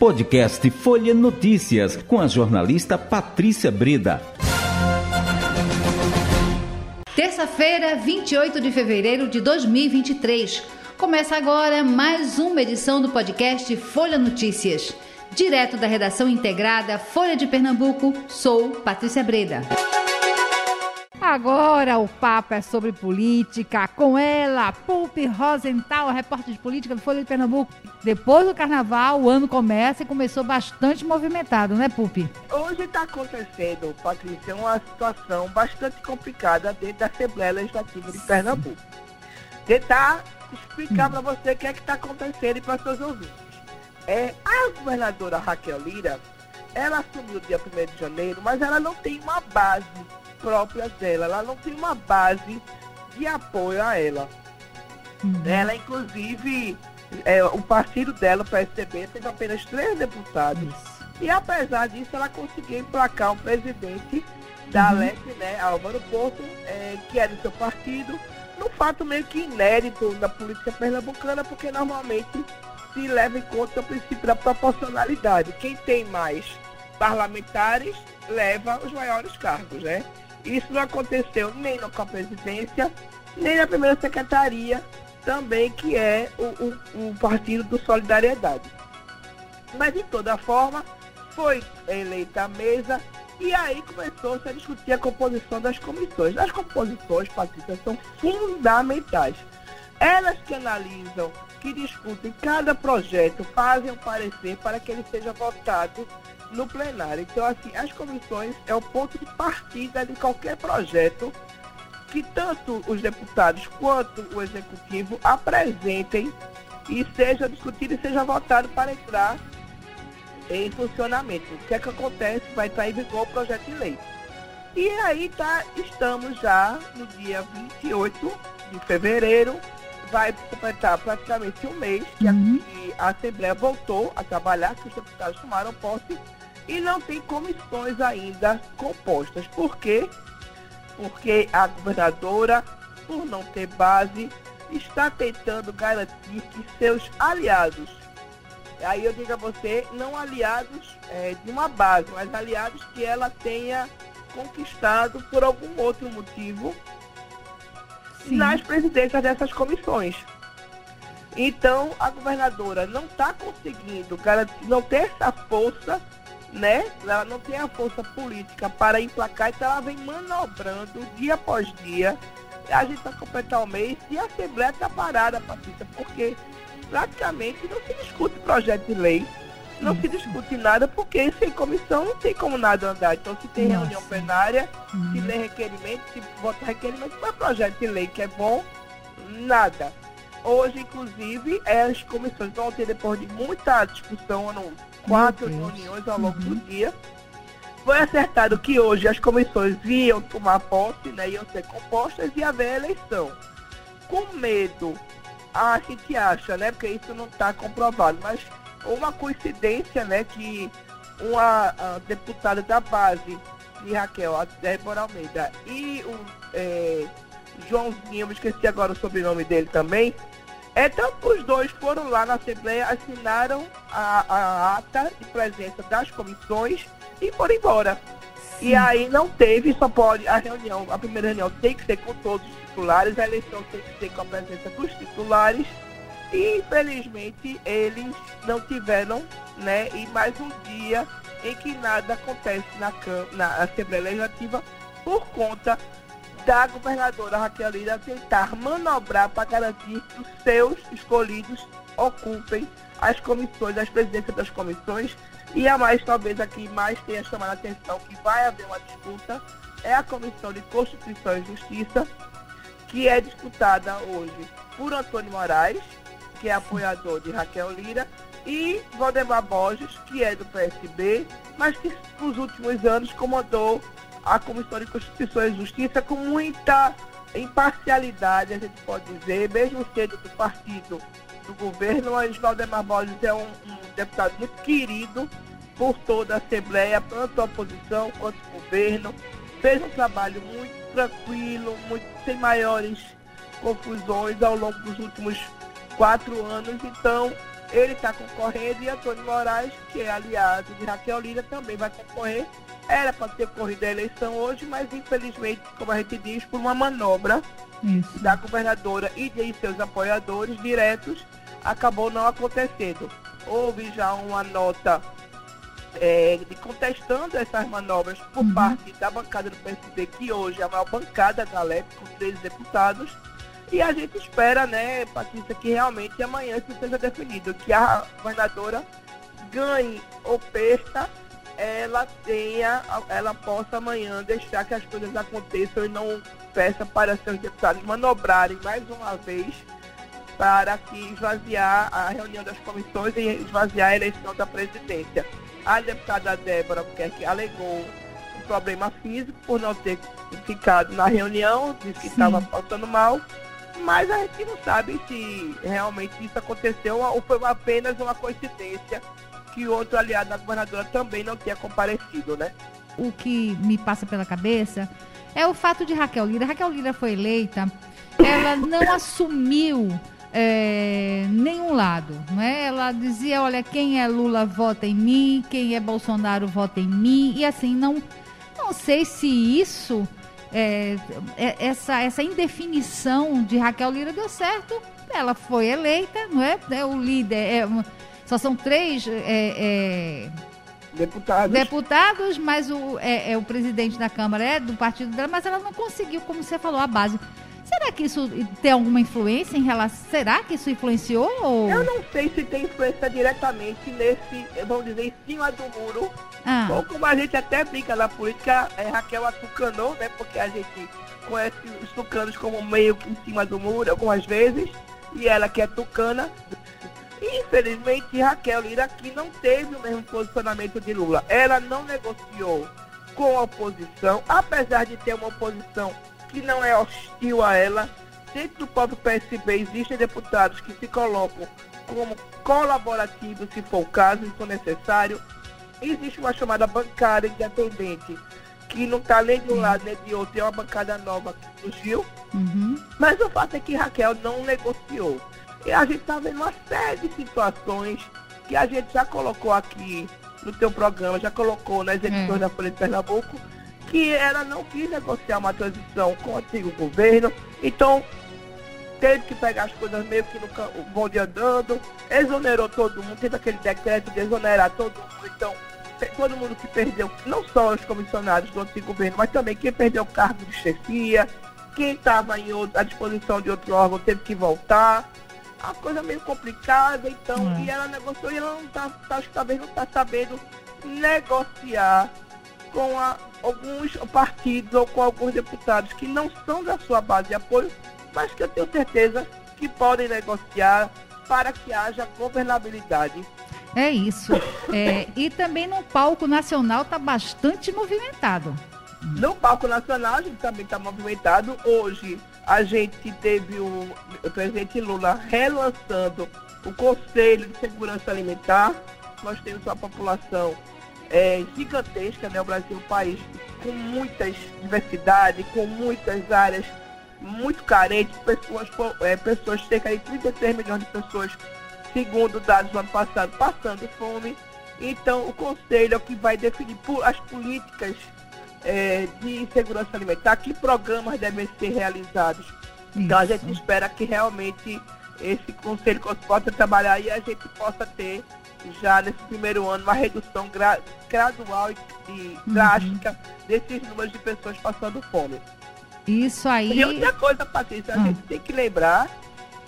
Podcast Folha Notícias, com a jornalista Patrícia Breda. Terça-feira, 28 de fevereiro de 2023. Começa agora mais uma edição do podcast Folha Notícias. Direto da redação integrada Folha de Pernambuco, sou Patrícia Breda. Agora o papo é sobre política. Com ela, Pulpe Rosenthal, repórter de política do Folha de Pernambuco. Depois do carnaval, o ano começa e começou bastante movimentado, né, Pulpe? Hoje está acontecendo, Patrícia, uma situação bastante complicada dentro da Assembleia Legislativa de Pernambuco. Tentar explicar hum. para você o que é que está acontecendo e para seus ouvintes. É, a governadora Raquel Lira, ela assumiu dia 1 de janeiro, mas ela não tem uma base própria dela. Ela não tem uma base de apoio a ela. Uhum. Ela, inclusive, é, o partido dela, o PSDB, teve apenas três deputados. Isso. E apesar disso, ela conseguiu emplacar um presidente da uhum. né, Álvaro Porto, é, que é do seu partido, num fato meio que inédito na política pernambucana, porque normalmente se leva em conta o princípio da proporcionalidade. Quem tem mais parlamentares leva os maiores cargos, né? Isso não aconteceu nem com a presidência, nem na primeira secretaria, também que é o, o, o Partido do Solidariedade. Mas de toda forma, foi eleita a mesa e aí começou-se a discutir a composição das comissões. As composições, Patrícia, são fundamentais. Elas que analisam, que discutem cada projeto, fazem um parecer para que ele seja votado no plenário. Então, assim, as comissões é o ponto de partida de qualquer projeto que tanto os deputados quanto o executivo apresentem e seja discutido e seja votado para entrar em funcionamento. O que é que acontece? Vai estar em vigor o projeto de lei. E aí tá, estamos já no dia 28 de fevereiro, vai completar praticamente um mês que, uhum. a, a, Assembleia voltou a trabalhar, que os deputados tomaram posse e não tem comissões ainda compostas. Por quê? Porque a governadora, por não ter base, está tentando garantir que seus aliados, aí eu digo a você, não aliados é, de uma base, mas aliados que ela tenha conquistado por algum outro motivo Sim. nas presidências dessas comissões. Então, a governadora não está conseguindo garantir, não tem essa força né? Ela não tem a força política para emplacar, então ela vem manobrando dia após dia. A gente está completando o mês e a Assembleia está parada, Patrícia, porque praticamente não se discute projeto de lei, não se discute nada, porque sem comissão não tem como nada andar. Então, se tem Nossa. reunião plenária, uhum. se lê requerimento, se vota requerimento, mas projeto de lei que é bom, nada. Hoje, inclusive, as comissões vão ter, depois de muita discussão, não, quatro reuniões ao longo uhum. do dia. Foi acertado que hoje as comissões iam tomar posse, né, iam ser compostas e haver eleição. Com medo, a gente acha, né, porque isso não está comprovado, mas uma coincidência, né, que uma deputada da base de Raquel, a Débora Almeida, e o é, Joãozinho, me esqueci agora o sobrenome dele também, então, os dois foram lá na Assembleia, assinaram a, a ata de presença das comissões e foram embora. Sim. E aí não teve, só pode, a reunião, a primeira reunião tem que ser com todos os titulares, a eleição tem que ser com a presença dos titulares. Infelizmente eles não tiveram, né? E mais um dia em que nada acontece na, na Assembleia Legislativa por conta da governadora Raquel Lira tentar manobrar para garantir que os seus escolhidos ocupem as comissões, as presidências das comissões. E a mais, talvez aqui mais tenha chamado a atenção que vai haver uma disputa, é a Comissão de Constituição e Justiça, que é disputada hoje por Antônio Moraes, que é apoiador de Raquel Lira, e Valdemar Borges, que é do PSB, mas que nos últimos anos comandou a Comissão de Constituição e Justiça com muita imparcialidade, a gente pode dizer, mesmo sendo do partido do governo, o Valdemar Borges é um, um, deputado muito querido por toda a Assembleia, tanto a oposição quanto o governo. Fez um trabalho muito tranquilo, muito sem maiores confusões ao longo dos últimos quatro anos. Então, ele está concorrendo e Antônio Moraes, que é aliado de Raquel Lira, também vai concorrer. Era para ter corrido a eleição hoje, mas infelizmente, como a gente diz, por uma manobra Isso. da governadora e de seus apoiadores diretos, acabou não acontecendo. Houve já uma nota é, de contestando essas manobras por uhum. parte da bancada do PSB, que hoje é a maior bancada da LEP, com 13 deputados. E a gente espera, né, Patrícia, que realmente amanhã isso seja definido, que a governadora ganhe ou perca, ela tenha, ela possa amanhã deixar que as coisas aconteçam e não peça para seus deputados manobrarem mais uma vez para que esvaziar a reunião das comissões e esvaziar a eleição da presidência. A deputada Débora que alegou um problema físico por não ter ficado na reunião, disse que estava passando mal, mas a gente não sabe se realmente isso aconteceu ou foi apenas uma coincidência que outro aliado da governadora também não tenha comparecido, né? O que me passa pela cabeça é o fato de Raquel Lira. Raquel Lira foi eleita, ela não assumiu é, nenhum lado, não é? Ela dizia, olha, quem é Lula vota em mim, quem é Bolsonaro vota em mim, e assim, não, não sei se isso, é, é, essa, essa indefinição de Raquel Lira deu certo, ela foi eleita, não é? é o líder, é, só são três... É, é, deputados. Deputados, mas o, é, é, o presidente da Câmara é do partido dela, mas ela não conseguiu, como você falou, a base. Será que isso tem alguma influência em relação. Será que isso influenciou? Ou... Eu não sei se tem influência diretamente nesse, vamos dizer, em cima do muro. Ah. Ou como a gente até brinca na política, é, Raquel atucanou, né? Porque a gente conhece os tucanos como meio que em cima do muro algumas vezes. E ela que é tucana. Infelizmente, Raquel Lira aqui não teve o mesmo posicionamento de Lula. Ela não negociou com a oposição, apesar de ter uma oposição que não é hostil a ela. Dentro do próprio PSB existem deputados que se colocam como colaborativos, se for o caso, se for necessário. Existe uma chamada bancada independente, que não está nem de um lado nem de outro, é uma bancada nova que surgiu. Uhum. Mas o fato é que Raquel não negociou. E a gente está vendo uma série de situações que a gente já colocou aqui no teu programa, já colocou nas edições é. da Folha de Pernambuco, que ela não quis negociar uma transição com o antigo governo, então teve que pegar as coisas meio que no bonde andando, exonerou todo mundo, teve aquele decreto de exonerar todo mundo, então todo mundo que perdeu, não só os comissionados do antigo governo, mas também quem perdeu o cargo de chefia, quem estava à disposição de outro órgão teve que voltar. A coisa meio complicada, então, hum. e ela negociou e ela não está, tá, talvez não está sabendo negociar com a, alguns partidos ou com alguns deputados que não são da sua base de apoio, mas que eu tenho certeza que podem negociar para que haja governabilidade. É isso. É, e também no palco nacional está bastante movimentado. No palco nacional a gente também está movimentado. Hoje a gente teve o, o presidente Lula relançando o Conselho de Segurança Alimentar. Nós temos uma população é, gigantesca, né? O Brasil é um país com muitas diversidade, com muitas áreas muito carentes, pessoas, é, pessoas, cerca de 33 milhões de pessoas, segundo dados do ano passado, passando fome. Então, o Conselho é o que vai definir as políticas é, de segurança alimentar, que programas devem ser realizados. Isso. Então, a gente espera que realmente esse Conselho possa trabalhar e a gente possa ter já nesse primeiro ano uma redução gra gradual e, uhum. drástica desses números de pessoas passando fome. Isso aí. E outra coisa, Patrícia, a uhum. gente tem que lembrar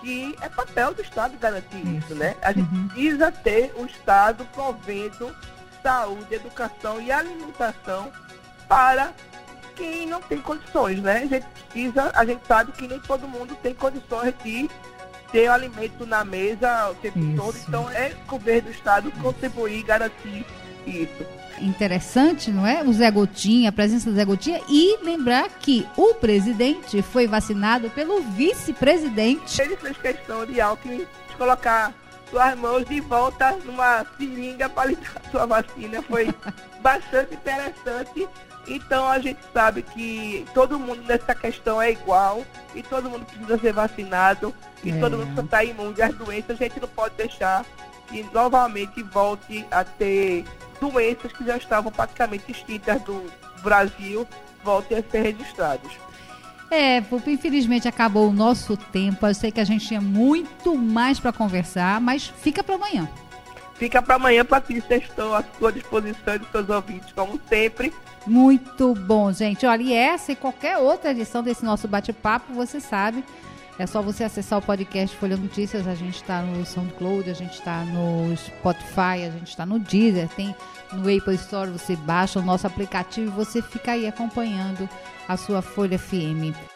que é papel do Estado garantir isso, isso né? A gente uhum. precisa ter o Estado provendo saúde, educação e alimentação para quem não tem condições, né? A gente precisa, a gente sabe que nem todo mundo tem condições de ter o alimento na mesa o tempo isso. todo. Então é o governo do estado contribuir e garantir isso. Interessante, não é? O Zé Gotinha, a presença do Zé Gotinha e lembrar que o presidente foi vacinado pelo vice-presidente. Ele fez questão de Alckmin de colocar suas mãos de volta numa seringa para lhe dar sua vacina. Foi bastante interessante então a gente sabe que todo mundo nessa questão é igual e todo mundo precisa ser vacinado e é. todo mundo está imune às doenças. A gente não pode deixar que novamente volte a ter doenças que já estavam praticamente extintas do Brasil, voltem a ser registrados. É, Pupa, infelizmente acabou o nosso tempo. Eu sei que a gente tinha muito mais para conversar, mas fica para amanhã. Fica para amanhã, Patrícia. Estou à sua disposição de seus ouvintes, como sempre. Muito bom, gente. Olha, e essa e qualquer outra edição desse nosso bate-papo, você sabe, é só você acessar o podcast Folha Notícias. A gente está no SoundCloud, a gente está no Spotify, a gente está no Deezer, tem no Apple Store. Você baixa o nosso aplicativo e você fica aí acompanhando a sua Folha FM.